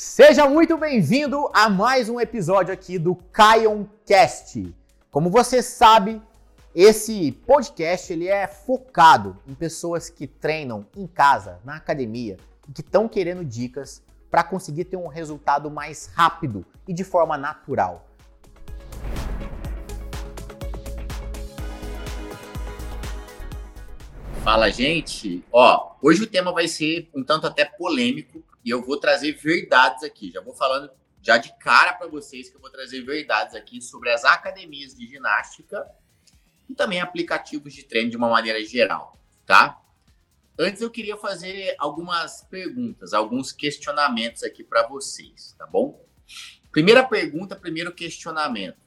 Seja muito bem-vindo a mais um episódio aqui do Kion Cast. Como você sabe, esse podcast ele é focado em pessoas que treinam em casa, na academia e que estão querendo dicas para conseguir ter um resultado mais rápido e de forma natural. Fala, gente. Ó, hoje o tema vai ser um tanto até polêmico e eu vou trazer verdades aqui. Já vou falando já de cara para vocês que eu vou trazer verdades aqui sobre as academias de ginástica e também aplicativos de treino de uma maneira geral, tá? Antes eu queria fazer algumas perguntas, alguns questionamentos aqui para vocês, tá bom? Primeira pergunta, primeiro questionamento.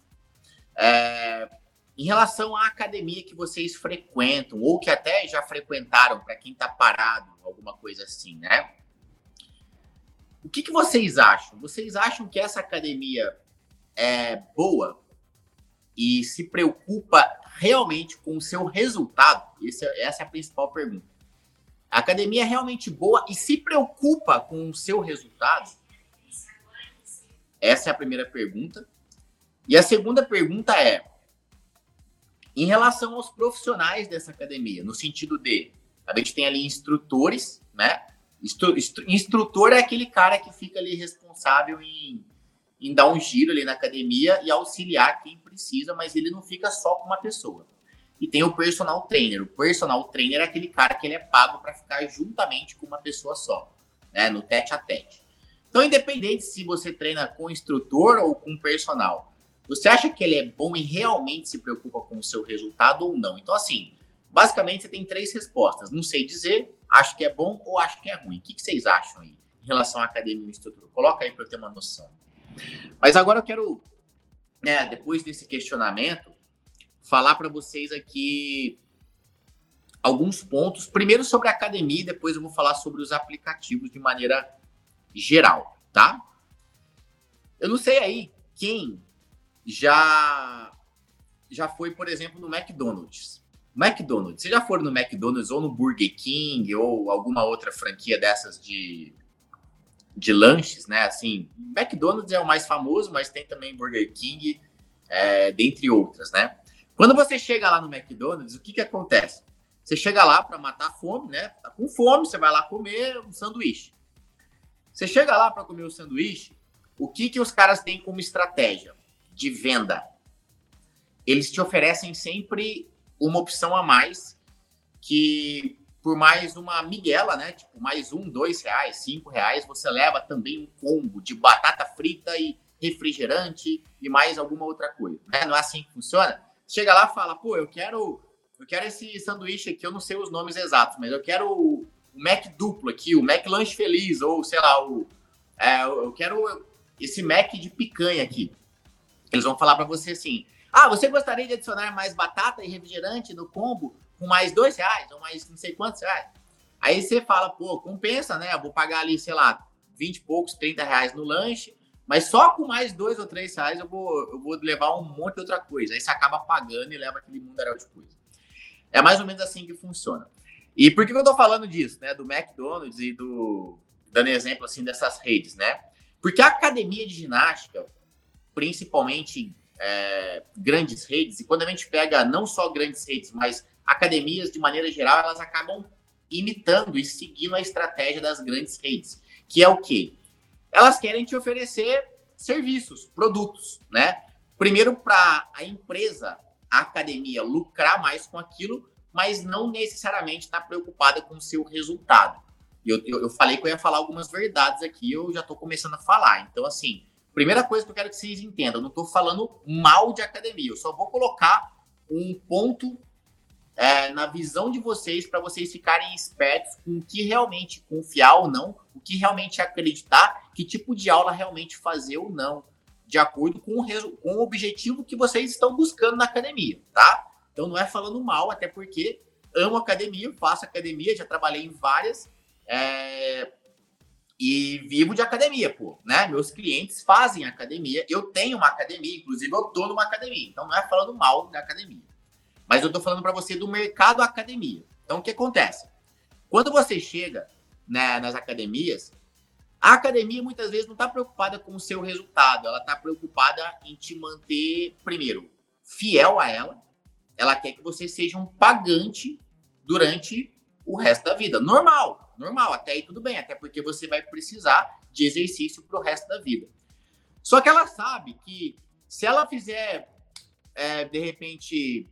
É, em relação à academia que vocês frequentam, ou que até já frequentaram, para quem está parado, alguma coisa assim, né? O que, que vocês acham? Vocês acham que essa academia é boa e se preocupa realmente com o seu resultado? Esse, é, essa é a principal pergunta. A academia é realmente boa e se preocupa com o seu resultado? Essa é a primeira pergunta. E a segunda pergunta é: em relação aos profissionais dessa academia, no sentido de a gente tem ali instrutores, né? Instru, instru, instrutor é aquele cara que fica ali responsável em, em dar um giro ali na academia e auxiliar quem precisa, mas ele não fica só com uma pessoa. E tem o personal trainer. O personal trainer é aquele cara que ele é pago para ficar juntamente com uma pessoa só, né? No tete a tete. Então, independente se você treina com instrutor ou com personal, você acha que ele é bom e realmente se preocupa com o seu resultado ou não? Então, assim, basicamente você tem três respostas. Não sei dizer, acho que é bom ou acho que é ruim. O que, vocês acham aí em relação à academia e estrutura? Coloca aí para eu ter uma noção. Mas agora eu quero, né, depois desse questionamento, falar para vocês aqui alguns pontos. Primeiro sobre a academia, depois eu vou falar sobre os aplicativos de maneira geral, tá? Eu não sei aí quem já já foi, por exemplo, no McDonald's. McDonald's, vocês já foram no McDonald's ou no Burger King ou alguma outra franquia dessas de, de lanches, né? Assim, McDonald's é o mais famoso, mas tem também Burger King, é, dentre outras, né? Quando você chega lá no McDonald's, o que que acontece? Você chega lá para matar a fome, né? Tá com fome, você vai lá comer um sanduíche. Você chega lá para comer o um sanduíche, o que que os caras têm como estratégia de venda? Eles te oferecem sempre uma opção a mais que por mais uma miguela, né? Tipo, mais um, dois reais, cinco reais, você leva também um combo de batata frita e refrigerante e mais alguma outra coisa, né? Não é assim que funciona? Chega lá e fala, pô, eu quero, eu quero esse sanduíche aqui, eu não sei os nomes exatos, mas eu quero o, Mac duplo aqui, o Mac lanche feliz, ou sei lá, o, é, eu quero esse Mac de picanha aqui. Eles vão falar para você assim, ah, você gostaria de adicionar mais batata e refrigerante no combo com mais dois reais ou mais não sei quantos reais? Aí você fala, pô, compensa, né? Eu vou pagar ali, sei lá, 20 e poucos, 30 reais no lanche, mas só com mais dois ou três reais eu vou, eu vou levar um monte de outra coisa. Aí você acaba pagando e leva aquele mundaréu de coisa. É mais ou menos assim que funciona. E por que eu tô falando disso, né? Do McDonald's e do. dando exemplo assim dessas redes, né? Porque a academia de ginástica, principalmente é, grandes redes, e quando a gente pega não só grandes redes, mas academias de maneira geral, elas acabam imitando e seguindo a estratégia das grandes redes, que é o quê? Elas querem te oferecer serviços, produtos, né? Primeiro para a empresa, a academia lucrar mais com aquilo, mas não necessariamente estar tá preocupada com o seu resultado. Eu, eu, eu, falei que eu ia falar algumas verdades aqui, eu já estou começando a falar. Então, assim, Primeira coisa que eu quero que vocês entendam, eu não estou falando mal de academia, eu só vou colocar um ponto é, na visão de vocês para vocês ficarem espertos com o que realmente confiar ou não, o que realmente acreditar, que tipo de aula realmente fazer ou não, de acordo com o, com o objetivo que vocês estão buscando na academia, tá? Então não é falando mal, até porque amo academia, faço academia, já trabalhei em várias. É, e vivo de academia, pô, né? Meus clientes fazem academia. Eu tenho uma academia, inclusive eu tô numa academia. Então não é falando mal da academia. Mas eu tô falando para você do mercado academia. Então o que acontece? Quando você chega né, nas academias, A academia muitas vezes não está preocupada com o seu resultado, ela está preocupada em te manter, primeiro, fiel a ela. Ela quer que você seja um pagante durante o resto da vida. Normal, normal, até aí tudo bem, até porque você vai precisar de exercício para o resto da vida. Só que ela sabe que se ela fizer, é, de repente,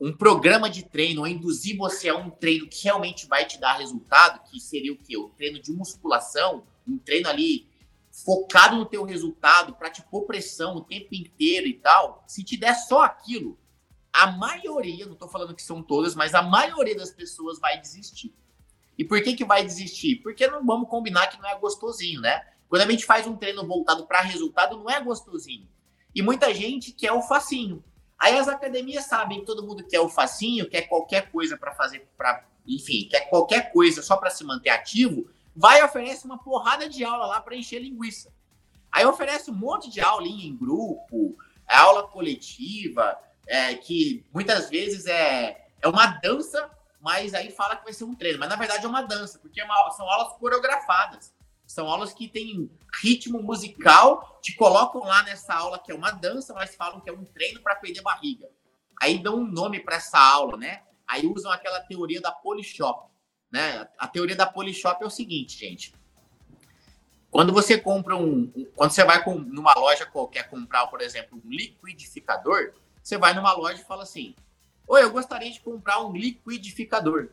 um programa de treino, ou induzir você a um treino que realmente vai te dar resultado, que seria o quê? O treino de musculação, um treino ali focado no teu resultado, para te pôr pressão o tempo inteiro e tal, se te der só aquilo, a maioria, não estou falando que são todas, mas a maioria das pessoas vai desistir. E por que que vai desistir? Porque não vamos combinar que não é gostosinho, né? Quando a gente faz um treino voltado para resultado, não é gostosinho. E muita gente quer o facinho. Aí as academias sabem que todo mundo quer o facinho, quer qualquer coisa para fazer, para, enfim, quer qualquer coisa só para se manter ativo, vai e oferece uma porrada de aula lá para encher linguiça. Aí oferece um monte de aula em grupo, é aula coletiva, é, que muitas vezes é, é uma dança, mas aí fala que vai ser um treino. Mas na verdade é uma dança, porque é uma, são aulas coreografadas. São aulas que têm ritmo musical, te colocam lá nessa aula que é uma dança, mas falam que é um treino para perder barriga. Aí dão um nome para essa aula, né? Aí usam aquela teoria da Polishop, né? A teoria da Polishop é o seguinte, gente. Quando você compra um, quando você vai com, numa loja qualquer comprar, por exemplo, um liquidificador, você vai numa loja e fala assim: "Oi, eu gostaria de comprar um liquidificador".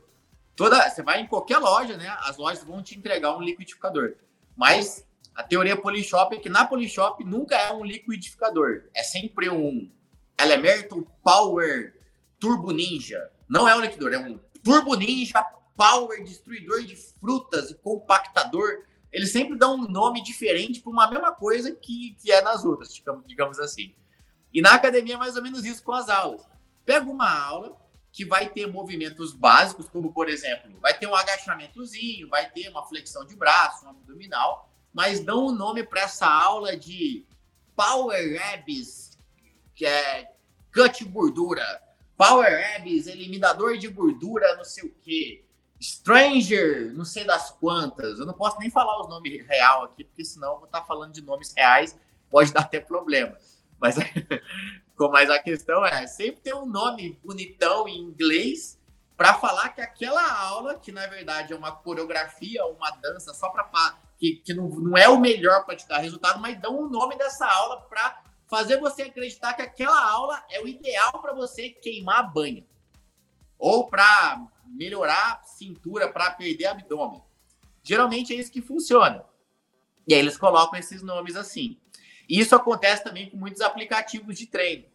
Toda, você vai em qualquer loja, né? As lojas vão te entregar um liquidificador. Mas a teoria Polishop é que na Polishop nunca é um liquidificador. É sempre um Elemental Power Turbo Ninja. Não é um liquidador, é um Turbo Ninja Power Destruidor de Frutas e Compactador. Eles sempre dão um nome diferente para uma mesma coisa que, que é nas outras, digamos assim. E na academia é mais ou menos isso com as aulas. Pega uma aula, que vai ter movimentos básicos, como por exemplo, vai ter um agachamentozinho, vai ter uma flexão de braço, um abdominal, mas dão o um nome para essa aula de Power Abs, que é cut gordura, Power Abs, eliminador de gordura, não sei o quê, Stranger, não sei das quantas. Eu não posso nem falar os nomes real aqui, porque senão eu vou estar falando de nomes reais, pode dar até problema. Mas Mas a questão é, sempre tem um nome bonitão em inglês para falar que aquela aula, que na verdade é uma coreografia, uma dança, só para que, que não, não é o melhor para te dar resultado, mas dão o nome dessa aula para fazer você acreditar que aquela aula é o ideal para você queimar a banha. Ou para melhorar a cintura, para perder abdômen. Geralmente é isso que funciona. E aí eles colocam esses nomes assim. Isso acontece também com muitos aplicativos de treino.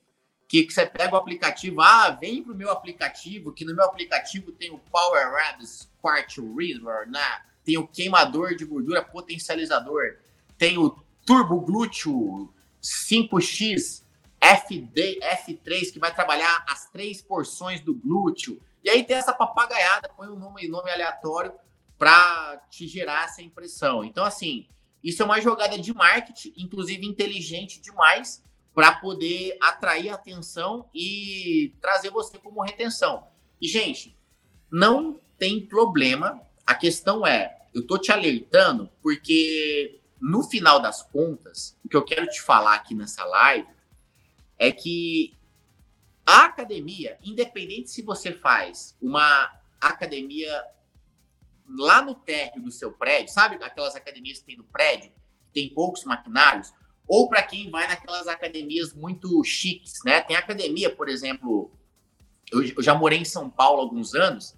Que, que você pega o aplicativo, ah, vem para o meu aplicativo, que no meu aplicativo tem o Power Abs Quart River, né? tem o queimador de gordura potencializador, tem o Turbo Glúteo 5X FD, F3, que vai trabalhar as três porções do glúteo. E aí tem essa papagaiada, põe um nome, nome aleatório para te gerar essa impressão. Então, assim, isso é uma jogada de marketing, inclusive inteligente demais, para poder atrair atenção e trazer você como retenção. E, gente, não tem problema. A questão é, eu tô te alertando porque no final das contas, o que eu quero te falar aqui nessa live é que a academia, independente se você faz uma academia lá no térreo do seu prédio, sabe aquelas academias que tem no prédio, que tem poucos maquinários, ou para quem vai naquelas academias muito chiques, né? Tem academia, por exemplo, eu, eu já morei em São Paulo há alguns anos,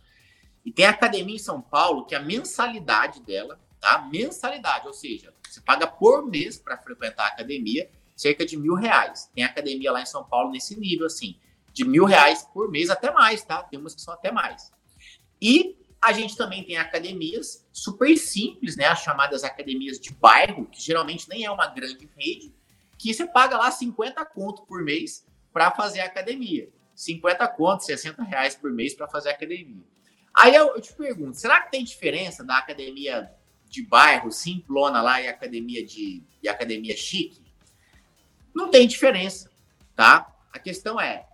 e tem academia em São Paulo que a mensalidade dela, tá? Mensalidade, ou seja, você paga por mês para frequentar a academia cerca de mil reais. Tem academia lá em São Paulo nesse nível, assim, de mil reais por mês, até mais, tá? Tem umas que são até mais. E a gente também tem academias super simples, né? As chamadas academias de bairro, que geralmente nem é uma grande rede, que você paga lá 50 conto por mês para fazer academia. 50 conto, 60 reais por mês para fazer academia. Aí eu, eu, te pergunto, será que tem diferença da academia de bairro, simplona lá, e academia de e academia chique? Não tem diferença, tá? A questão é,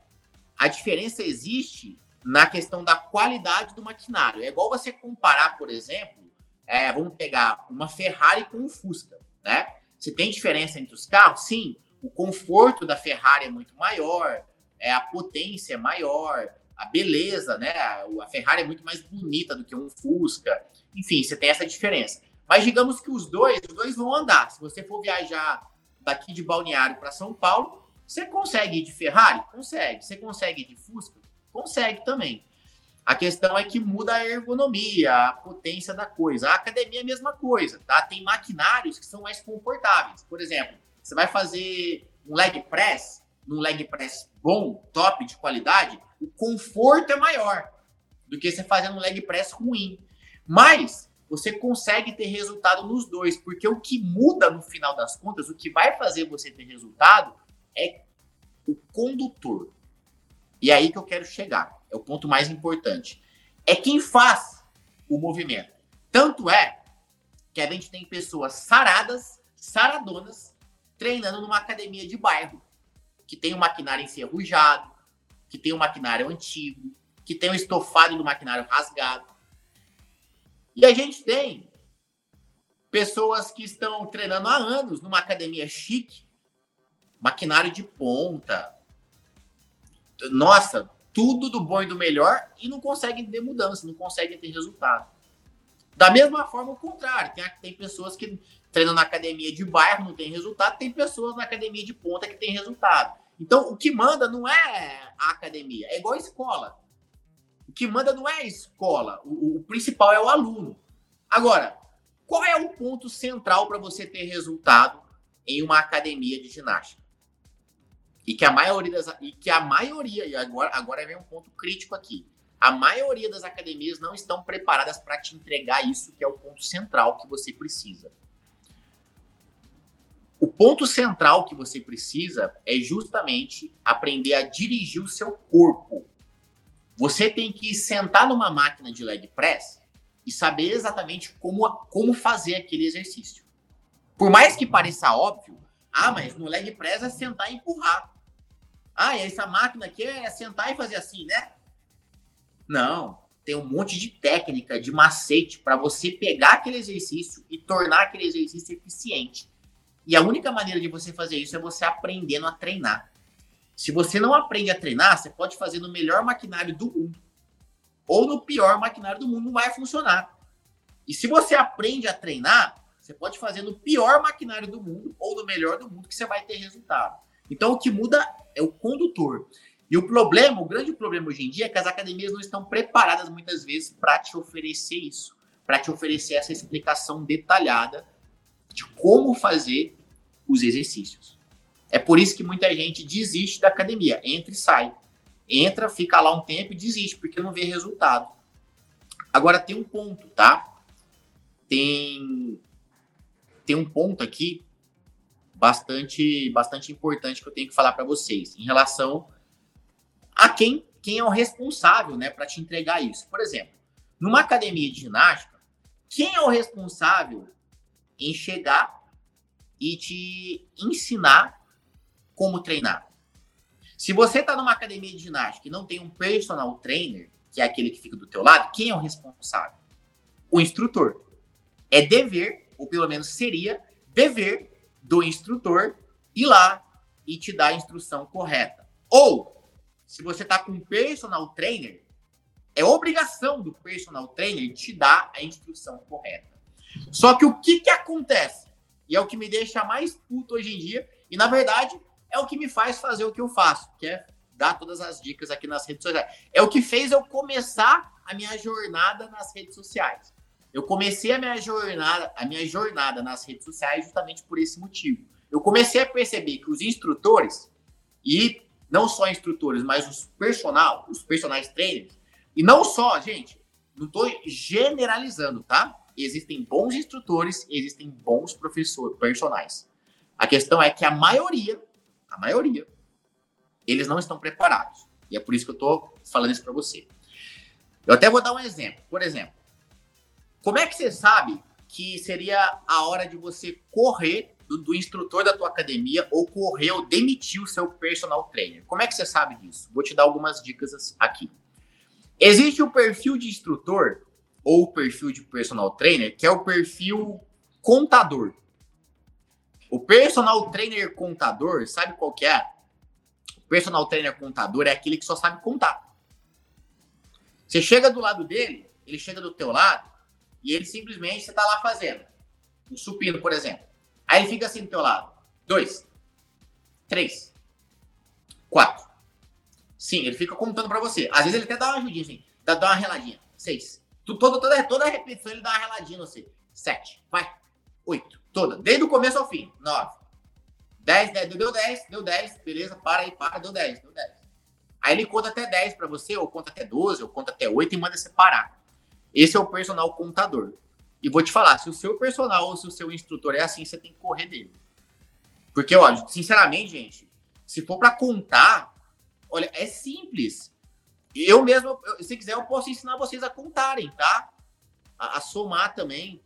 a diferença existe na questão da qualidade do maquinário. É igual você comparar, por exemplo, é, vamos pegar uma Ferrari com um Fusca, né? Você tem diferença entre os carros? Sim. O conforto da Ferrari é muito maior, é, a potência é maior, a beleza, né? A Ferrari é muito mais bonita do que um Fusca. Enfim, você tem essa diferença. Mas digamos que os dois, os dois vão andar. Se você for viajar daqui de Balneário para São Paulo, você consegue ir de Ferrari? Consegue. Você consegue ir de Fusca? Consegue também. A questão é que muda a ergonomia, a potência da coisa. A academia é a mesma coisa, tá? Tem maquinários que são mais confortáveis. Por exemplo, você vai fazer um leg press, num leg press bom, top, de qualidade, o conforto é maior do que você fazendo um leg press ruim. Mas você consegue ter resultado nos dois, porque o que muda no final das contas, o que vai fazer você ter resultado é o condutor. E é aí que eu quero chegar. É o ponto mais importante. É quem faz o movimento. Tanto é que a gente tem pessoas saradas, saradonas, treinando numa academia de bairro, que tem um maquinário enferrujado, que tem um maquinário antigo, que tem um estofado do maquinário rasgado. E a gente tem pessoas que estão treinando há anos numa academia chique, maquinário de ponta. Nossa, tudo do bom e do melhor e não conseguem ter mudança, não conseguem ter resultado. Da mesma forma, o contrário. Tem, tem pessoas que treinam na academia de bairro, não tem resultado, tem pessoas na academia de ponta que tem resultado. Então, o que manda não é a academia, é igual a escola. O que manda não é a escola, o, o principal é o aluno. Agora, qual é o ponto central para você ter resultado em uma academia de ginástica? E que a maioria das, e que a maioria, e agora, agora vem um ponto crítico aqui. A maioria das academias não estão preparadas para te entregar isso, que é o ponto central que você precisa. O ponto central que você precisa é justamente aprender a dirigir o seu corpo. Você tem que sentar numa máquina de leg press e saber exatamente como, como fazer aquele exercício. Por mais que pareça óbvio, ah, mas no leg press é sentar e empurrar. Ah, essa máquina aqui é sentar e fazer assim, né? Não, tem um monte de técnica, de macete para você pegar aquele exercício e tornar aquele exercício eficiente. E a única maneira de você fazer isso é você aprendendo a treinar. Se você não aprende a treinar, você pode fazer no melhor maquinário do mundo ou no pior maquinário do mundo, não vai funcionar. E se você aprende a treinar, você pode fazer no pior maquinário do mundo ou no melhor do mundo que você vai ter resultado. Então o que muda é o condutor. E o problema, o grande problema hoje em dia é que as academias não estão preparadas muitas vezes para te oferecer isso, para te oferecer essa explicação detalhada de como fazer os exercícios. É por isso que muita gente desiste da academia, entra e sai. Entra, fica lá um tempo e desiste, porque não vê resultado. Agora tem um ponto, tá? Tem tem um ponto aqui bastante, bastante importante que eu tenho que falar para vocês em relação a quem, quem é o responsável, né, para te entregar isso. Por exemplo, numa academia de ginástica, quem é o responsável em chegar e te ensinar como treinar? Se você está numa academia de ginástica e não tem um personal trainer, que é aquele que fica do teu lado, quem é o responsável? O instrutor. É dever, ou pelo menos seria dever do instrutor ir lá e te dar a instrução correta. Ou, se você está com um personal trainer, é obrigação do personal trainer te dar a instrução correta. Só que o que, que acontece? E é o que me deixa mais puto hoje em dia, e na verdade é o que me faz fazer o que eu faço, que é dar todas as dicas aqui nas redes sociais. É o que fez eu começar a minha jornada nas redes sociais. Eu comecei a minha jornada, a minha jornada nas redes sociais justamente por esse motivo. Eu comecei a perceber que os instrutores e não só instrutores, mas os personal, os personagens trainers, e não só, gente, não estou generalizando, tá? Existem bons instrutores, existem bons professores, personagens. A questão é que a maioria, a maioria, eles não estão preparados. E é por isso que eu estou falando isso para você. Eu até vou dar um exemplo. Por exemplo, como é que você sabe que seria a hora de você correr do, do, instrutor da tua academia ou correr ou demitir o seu personal trainer? Como é que você sabe disso? Vou te dar algumas dicas aqui. Existe o perfil de instrutor, ou perfil de personal trainer, que é o perfil contador. O personal trainer contador, sabe qual que é? O personal trainer contador é aquele que só sabe contar. Você chega do lado dele, ele chega do teu lado, e ele simplesmente, você tá lá fazendo. Um supino, por exemplo. Aí ele fica assim do teu lado. Dois. Três. Quatro. Sim, ele fica contando para você. Às vezes ele até dá uma ajudinha, assim. Dá, dá uma reladinha. Seis. Toda, toda, toda a repetição ele dá uma reladinha você. Sete. Vai. Oito. Toda. Desde o começo ao fim. Nove. Dez, dez. Deu dez. Deu dez. Beleza. Para aí, para. Deu dez. Deu dez. Aí ele conta até dez para você, ou conta até doze, ou conta até oito e manda você parar. Esse é o personal contador. E vou te falar, se o seu personal ou se o seu instrutor é assim, você tem que correr dele. Porque, olha, sinceramente, gente, se for para contar, olha, é simples. Eu mesmo, se quiser, eu posso ensinar vocês a contarem, tá? A, a somar também.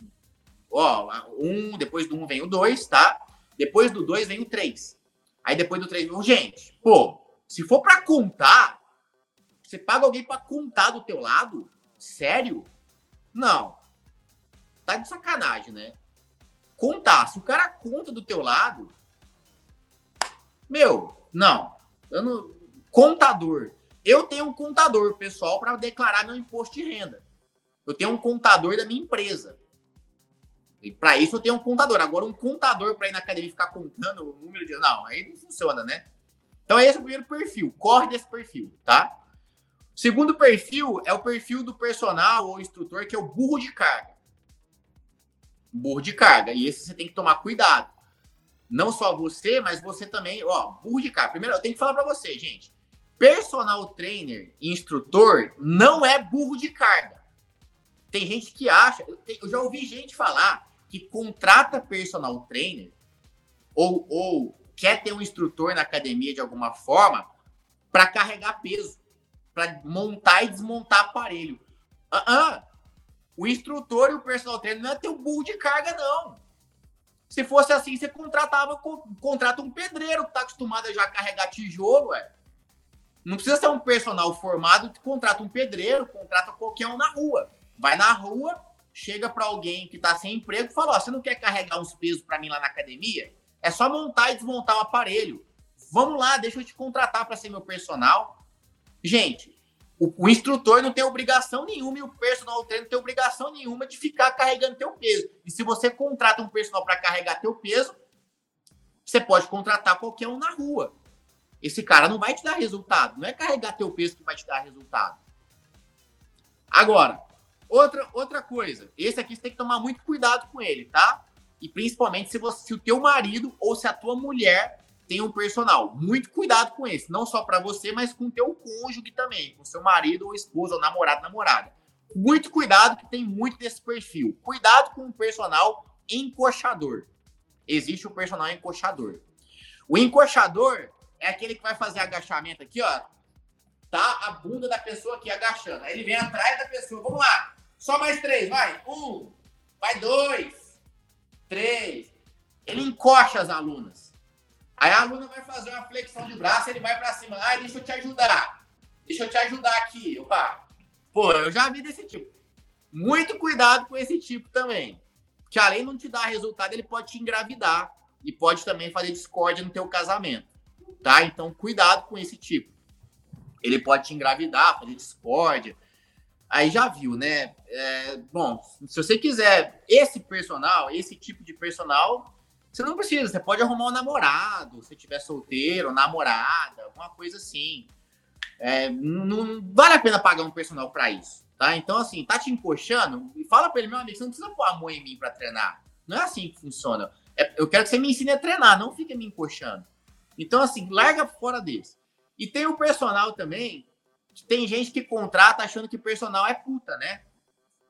Ó, um, depois do um vem o dois, tá? Depois do dois vem o três. Aí depois do três gente. Pô, se for para contar, você paga alguém para contar do teu lado? Sério? Não. Tá de sacanagem, né? Contar. Se o cara conta do teu lado, meu, não. Eu não contador. Eu tenho um contador pessoal para declarar meu imposto de renda. Eu tenho um contador da minha empresa. E para isso eu tenho um contador. Agora, um contador para ir na academia e ficar contando o número de. Não, aí não funciona, né? Então, esse é o primeiro perfil. Corre desse perfil, tá? Segundo perfil é o perfil do personal ou instrutor, que é o burro de carga. Burro de carga. E esse você tem que tomar cuidado. Não só você, mas você também. Ó, burro de carga. Primeiro, eu tenho que falar para você, gente. Personal trainer e instrutor não é burro de carga. Tem gente que acha. Eu já ouvi gente falar que contrata personal trainer ou, ou quer ter um instrutor na academia de alguma forma para carregar peso, para montar e desmontar aparelho. Uh -uh. O instrutor e o personal trainer não é ter um burro de carga, não. Se fosse assim, você contratava, contrata um pedreiro que está acostumado a já carregar tijolo, ué. Não precisa ser um personal formado, contrata um pedreiro, contrata qualquer um na rua. Vai na rua, chega para alguém que está sem emprego e fala: Ó, você não quer carregar uns pesos para mim lá na academia? É só montar e desmontar o aparelho. Vamos lá, deixa eu te contratar para ser meu personal. Gente, o, o, instrutor não tem obrigação nenhuma e o personal trainer não tem obrigação nenhuma de ficar carregando teu peso. E se você contrata um personal para carregar teu peso, você pode contratar qualquer um na rua. Esse cara não vai te dar resultado. Não é carregar teu peso que vai te dar resultado. Agora, outra, outra coisa. Esse aqui você tem que tomar muito cuidado com ele, tá? E principalmente se, você, se o teu marido ou se a tua mulher tem um personal. Muito cuidado com esse, não só para você, mas com o teu cônjuge também, com seu marido ou esposa, ou namorado, namorada. Muito cuidado que tem muito desse perfil. Cuidado com o personal encoxador. Existe o personal encoxador. O encoxador é aquele que vai fazer agachamento aqui, ó. Tá a bunda da pessoa aqui agachando. Aí ele vem atrás da pessoa. Vamos lá. Só mais três, vai. Um, vai dois, três. Ele encoxa as alunas. Aí a aluna vai fazer uma flexão de braço, ele vai para cima. Ah, deixa eu te ajudar. Deixa eu te ajudar aqui. Opa. Pô, eu já vi desse tipo. Muito cuidado com esse tipo também. Que além de não te dar resultado, ele pode te engravidar. E pode também fazer discórdia no teu casamento. Tá? Então, cuidado com esse tipo. Ele pode te engravidar, fazer discórdia. Aí já viu, né? É, bom, se você quiser esse personal, esse tipo de personal, você não precisa, você pode arrumar um namorado, se tiver solteiro, namorada, alguma coisa assim. É, não, não, vale a pena pagar um personal para isso, tá? Então, assim, tá te encoxando, fala para ele, meu amigo, você não precisa pôr amor em mim para treinar. Não é assim que funciona. É, eu quero que você me ensine a treinar, não fique me encoxando. Então, assim, larga fora desse. E tem o personal também, tem gente que contrata achando que personal é puta, né?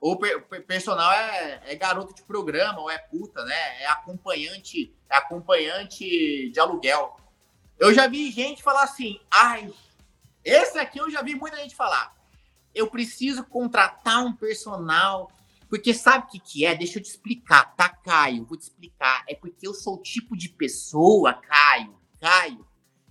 Ou per, personal é, é, garoto de programa, ou é puta, né? É acompanhante, é acompanhante de aluguel. Eu já vi gente falar assim, ai, esse aqui eu já vi muita gente falar. Eu preciso contratar um personal, porque sabe o que, que é? Deixa eu te explicar, tá, Caio? Vou te explicar. É porque eu sou o tipo de pessoa, Caio, Caio,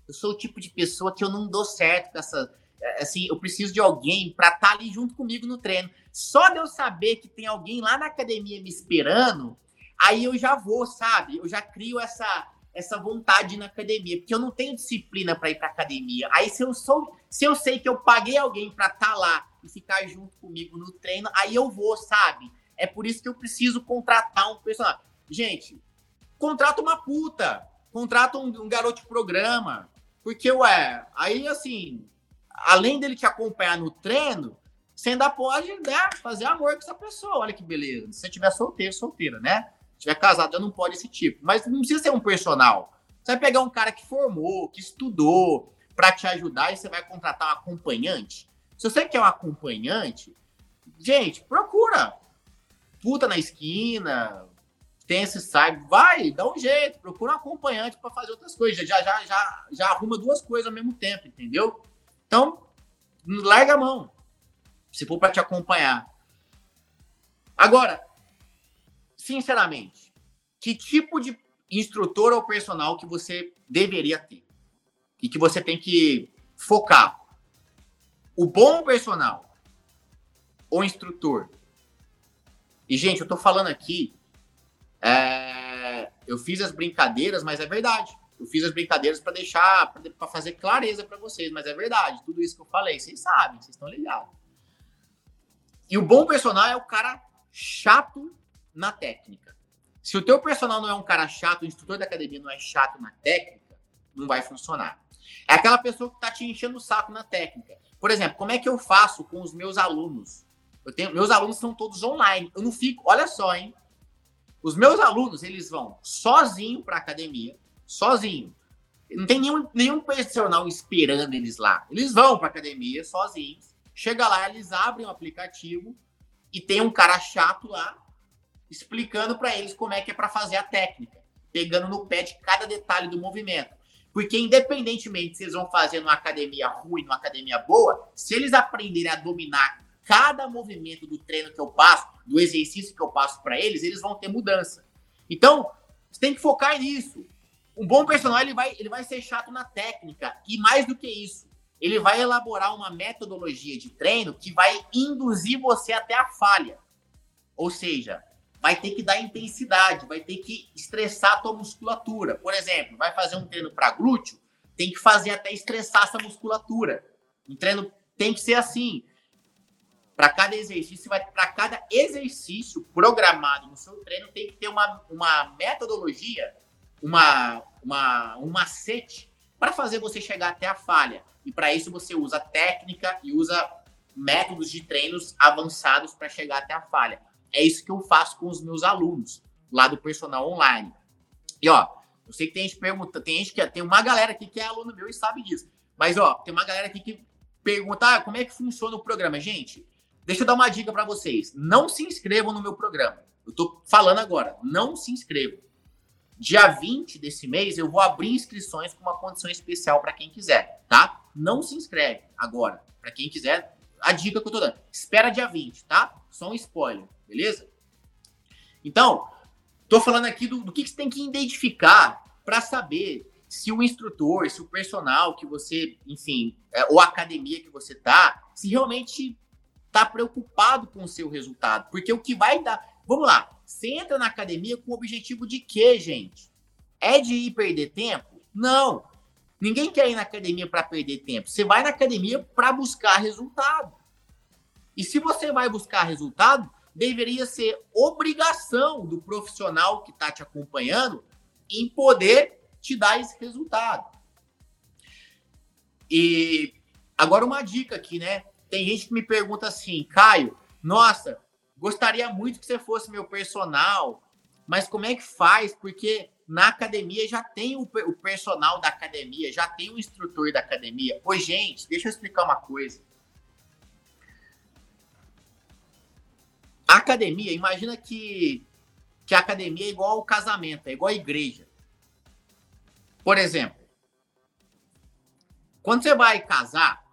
eu sou o tipo de pessoa que eu não dou certo com essa. É, assim, eu preciso de alguém para estar tá ali junto comigo no treino. Só de eu saber que tem alguém lá na academia me esperando, aí eu já vou, sabe? Eu já crio essa essa vontade na academia, porque eu não tenho disciplina para ir para academia. Aí se eu sou, se eu sei que eu paguei alguém para estar tá lá e ficar junto comigo no treino, aí eu vou, sabe? É por isso que eu preciso contratar um personagem. Gente, contrata uma puta, contrata um, um garoto de programa, porque ué, aí assim, além dele te acompanhar no treino, você ainda pode né, fazer amor com essa pessoa. Olha que beleza. Se você tiver solteiro, solteira, né? Se tiver casado, já não pode esse tipo. Mas não precisa ser um personal. Você vai pegar um cara que formou, que estudou para te ajudar e você vai contratar um acompanhante. Se você quer um acompanhante, gente, procura. Puta na esquina, tem esse site, vai, dá um jeito, procura um acompanhante para fazer outras coisas. Já, já, já, já arruma duas coisas ao mesmo tempo, entendeu? Então, larga a mão. Se for para te acompanhar. Agora, sinceramente, que tipo de instrutor ou personal que você deveria ter? E que você tem que focar? O bom personal ou instrutor? E, gente, eu tô falando aqui. É, eu fiz as brincadeiras, mas é verdade. Eu fiz as brincadeiras para deixar, para fazer clareza para vocês, mas é verdade. Tudo isso que eu falei, vocês sabem, vocês estão ligados. E o bom personal é o cara chato na técnica. Se o teu personal não é um cara chato, o instrutor da academia não é chato na técnica, não vai funcionar. É aquela pessoa que tá te enchendo o saco na técnica. Por exemplo, como é que eu faço com os meus alunos? Eu tenho, meus alunos são todos online. Eu não fico, olha só, hein? Os meus alunos, eles vão sozinho para academia sozinho. Não tem nenhum, nenhum personal esperando eles lá. Eles vão para academia sozinhos. Chega lá, eles abrem o aplicativo e tem um cara chato lá explicando para eles como é que é para fazer a técnica, pegando no pé de cada detalhe do movimento. Porque independentemente se eles vão fazer numa academia ruim, numa academia boa, se eles aprenderem a dominar cada movimento do treino que eu passo, do exercício que eu passo para eles, eles vão ter mudança. Então, você tem que focar nisso. Um bom personal ele vai, ele vai ser chato na técnica e mais do que isso, ele vai elaborar uma metodologia de treino que vai induzir você até a falha. Ou seja, vai ter que dar intensidade, vai ter que estressar a tua musculatura. Por exemplo, vai fazer um treino para glúteo, tem que fazer até estressar essa musculatura. Um treino tem que ser assim. Para cada exercício, vai para cada exercício programado no seu treino tem que ter uma, uma metodologia uma, uma, um macete para fazer você chegar até a falha. E para isso você usa técnica e usa métodos de treinos avançados para chegar até a falha. É isso que eu faço com os meus alunos lá do personal online. E ó, eu sei que tem gente pergunta, tem gente que tem uma galera aqui que é aluno meu e sabe disso. Mas ó, tem uma galera aqui que pergunta ah, como é que funciona o programa. Gente, deixa eu dar uma dica para vocês. Não se inscrevam no meu programa. Eu tô falando agora, não se inscrevam. Dia 20 desse mês, eu vou abrir inscrições com uma condição especial para quem quiser, tá? Não se inscreve agora. Para quem quiser, a dica que eu tô dando. Espera dia 20, tá? Só um spoiler, beleza? Então, tô falando aqui do, do que, que você tem que identificar para saber se o instrutor, se o personal que você, enfim, é, ou a academia que você tá, se realmente tá preocupado com o seu resultado. Porque o que vai dar. Vamos lá. Você entra na academia com o objetivo de quê, gente? É de ir perder tempo? Não. Ninguém quer ir na academia para perder tempo. Você vai na academia para buscar resultado. E se você vai buscar resultado, deveria ser obrigação do profissional que está te acompanhando em poder te dar esse resultado. E agora uma dica aqui, né? Tem gente que me pergunta assim, Caio, nossa, Gostaria muito que você fosse meu personal, mas como é que faz? Porque na academia já tem o, o personal da academia, já tem o instrutor da academia. Oi, gente, deixa eu explicar uma coisa. A academia, imagina que, que a academia é igual ao casamento, é igual à igreja. Por exemplo, quando você vai casar,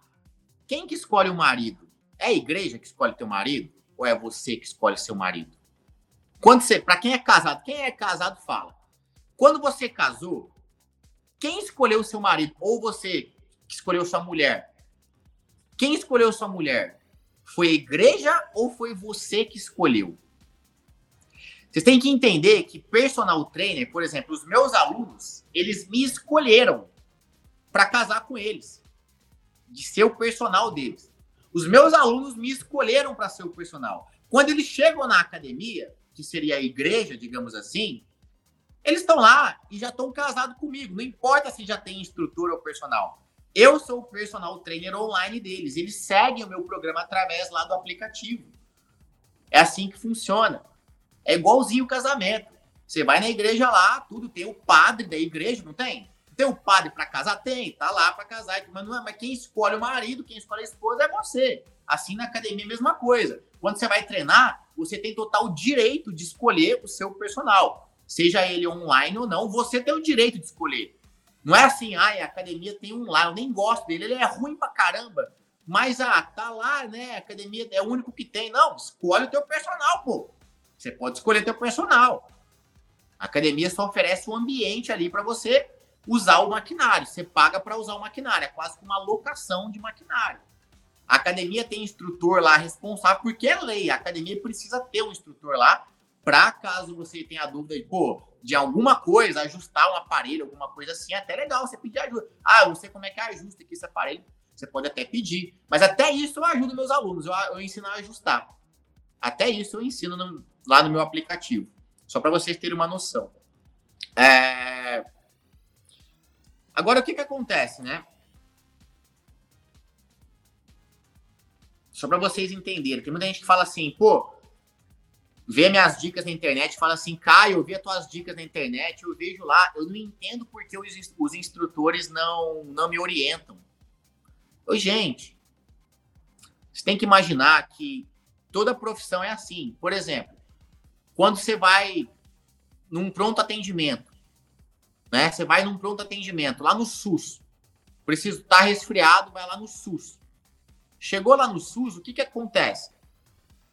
quem que escolhe o marido? É a igreja que escolhe teu marido? Ou é você que escolhe seu marido? Quando você, para quem é casado, quem é casado fala. Quando você casou, quem escolheu seu marido ou você que escolheu sua mulher? Quem escolheu sua mulher? Foi a igreja ou foi você que escolheu? Vocês têm que entender que personal trainer, por exemplo, os meus alunos, eles me escolheram para casar com eles, de ser o personal deles. Os meus alunos me escolheram para ser o personal. Quando eles chegam na academia, que seria a igreja, digamos assim, eles estão lá e já estão casados comigo. Não importa se já tem instrutor ou personal. Eu sou o personal trainer online deles. Eles seguem o meu programa através lá do aplicativo. É assim que funciona. É igualzinho o casamento. Você vai na igreja lá, tudo tem o padre da igreja, não tem? Tem o padre para casar? Tem, tá lá para casar. Mas, não é, mas quem escolhe o marido, quem escolhe a esposa é você. Assim na academia, a mesma coisa. Quando você vai treinar, você tem total direito de escolher o seu personal. Seja ele online ou não, você tem o direito de escolher. Não é assim, ah, a academia tem um lá, eu nem gosto dele, ele é ruim pra caramba. Mas, ah, tá lá, né? A academia é o único que tem. Não, escolhe o teu personal, pô. Você pode escolher teu personal. A academia só oferece um ambiente ali para você usar o maquinário. Você paga para usar o maquinário, é quase como uma locação de maquinário. A academia tem instrutor lá responsável, porque é lei. A academia precisa ter um instrutor lá para caso você tenha dúvida de, pô, de alguma coisa, ajustar um aparelho, alguma coisa assim, é até legal você pedir ajuda. Ah, eu não sei como é que ajusta aqui esse aparelho. Você pode até pedir. Mas até isso eu ajudo meus alunos, eu, eu ensino a ajustar. Até isso eu ensino no, lá no meu aplicativo. Só para vocês terem uma noção. É... Agora, o que, que acontece, né? Só para vocês entenderem. Tem muita gente que fala assim, pô, vê minhas dicas na internet fala assim, Caio, eu vi as tuas dicas na internet, eu vejo lá, eu não entendo porque os, os instrutores não, não me orientam. Ô, gente, você tem que imaginar que toda profissão é assim. Por exemplo, quando você vai num pronto atendimento, né? Você vai num pronto atendimento lá no SUS. Preciso estar tá resfriado, vai lá no SUS. Chegou lá no SUS, o que que acontece?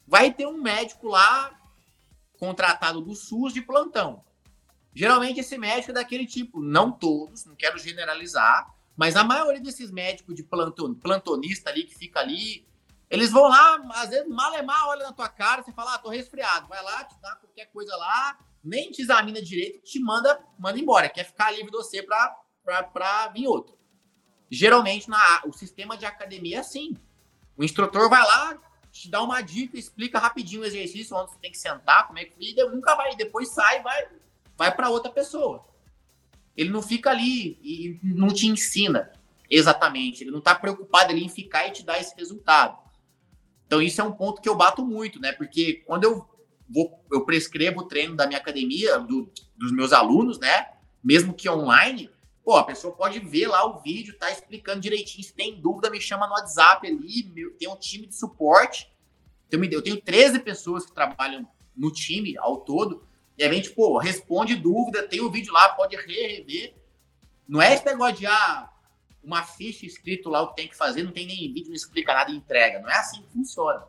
Vai ter um médico lá contratado do SUS de plantão. Geralmente esse médico é daquele tipo, não todos, não quero generalizar, mas a maioria desses médicos de planton, plantonista ali que fica ali eles vão lá, às vezes, mal é mal, olha na tua cara, você fala, ah, tô resfriado. Vai lá, te dá qualquer coisa lá, nem te examina direito, te manda, manda embora. Quer ficar livre de você pra vir outro. Geralmente, na, o sistema de academia é assim. O instrutor vai lá, te dá uma dica, explica rapidinho o exercício, onde você tem que sentar, como é que. E nunca vai, depois sai vai, vai para outra pessoa. Ele não fica ali e não te ensina exatamente. Ele não está preocupado ali em ficar e te dar esse resultado. Então, isso é um ponto que eu bato muito, né? Porque quando eu vou, eu prescrevo o treino da minha academia, do, dos meus alunos, né? Mesmo que online, pô, a pessoa pode ver lá o vídeo, tá explicando direitinho. Se tem dúvida, me chama no WhatsApp ali. Meu, tem um time de suporte. Eu tenho 13 pessoas que trabalham no time ao todo. E a gente, pô, responde dúvida, tem o vídeo lá, pode rever. Não é esse negócio de, ah, uma ficha escrito lá o que tem que fazer, não tem nem vídeo, não explica nada e entrega. Não é assim que funciona.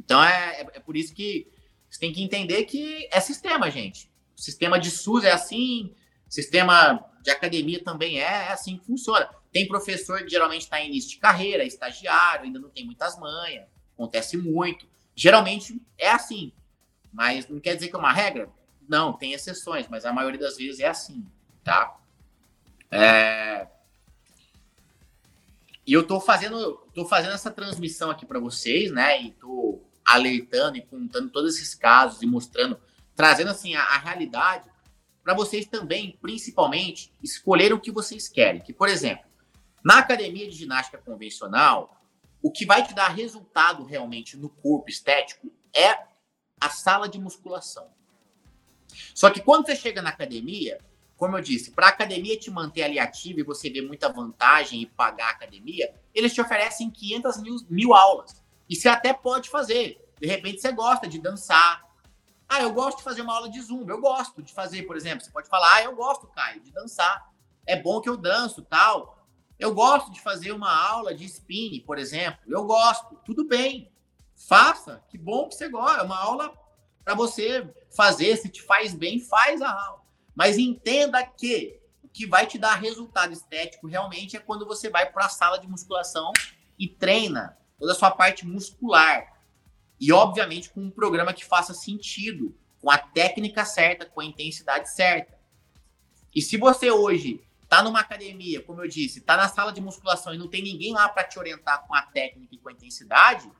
Então é, é, é por isso que você tem que entender que é sistema, gente. O sistema de SUS é assim, sistema de academia também é, é assim que funciona. Tem professor que geralmente está em início de carreira, estagiário, ainda não tem muitas manhas, acontece muito. Geralmente é assim, mas não quer dizer que é uma regra? Não, tem exceções, mas a maioria das vezes é assim, tá? É, e eu tô fazendo, tô fazendo essa transmissão aqui para vocês, né? E tô alertando e contando todos esses casos e mostrando, trazendo assim a, a realidade para vocês também, principalmente, escolher o que vocês querem. Que, por exemplo, na academia de ginástica convencional, o que vai te dar resultado realmente no corpo estético é a sala de musculação. Só que quando você chega na academia, como eu disse, para a academia te manter ali ativo e você ver muita vantagem e pagar a academia, eles te oferecem 500 mil, mil aulas. E você até pode fazer. De repente você gosta de dançar. Ah, eu gosto de fazer uma aula de zumba. Eu gosto de fazer, por exemplo. Você pode falar, ah, eu gosto, Caio, de dançar. É bom que eu danço, tal. Eu gosto de fazer uma aula de spin, por exemplo. Eu gosto. Tudo bem. Faça. Que bom que você gosta. É uma aula para você fazer. Se te faz bem, faz a aula. Mas entenda que o que vai te dar resultado estético realmente é quando você vai para a sala de musculação e treina toda a sua parte muscular. E, obviamente, com um programa que faça sentido, com a técnica certa, com a intensidade certa. E se você hoje está numa academia, como eu disse, está na sala de musculação e não tem ninguém lá para te orientar com a técnica e com a intensidade,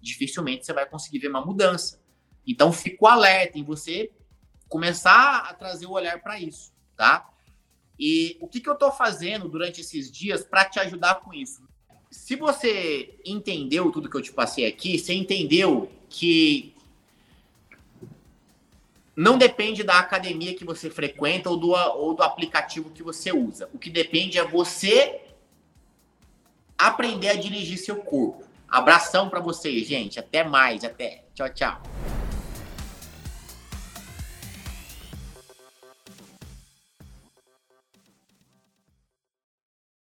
dificilmente você vai conseguir ver uma mudança. Então, fico alerta em você começar a trazer o olhar para isso, tá? E o que, que eu estou fazendo durante esses dias para te ajudar com isso? Se você entendeu tudo que eu te passei aqui, você entendeu que não depende da academia que você frequenta ou do, ou do aplicativo que você usa. O que depende é você aprender a dirigir seu corpo. Abração para vocês, gente. Até mais. Até. Tchau, tchau.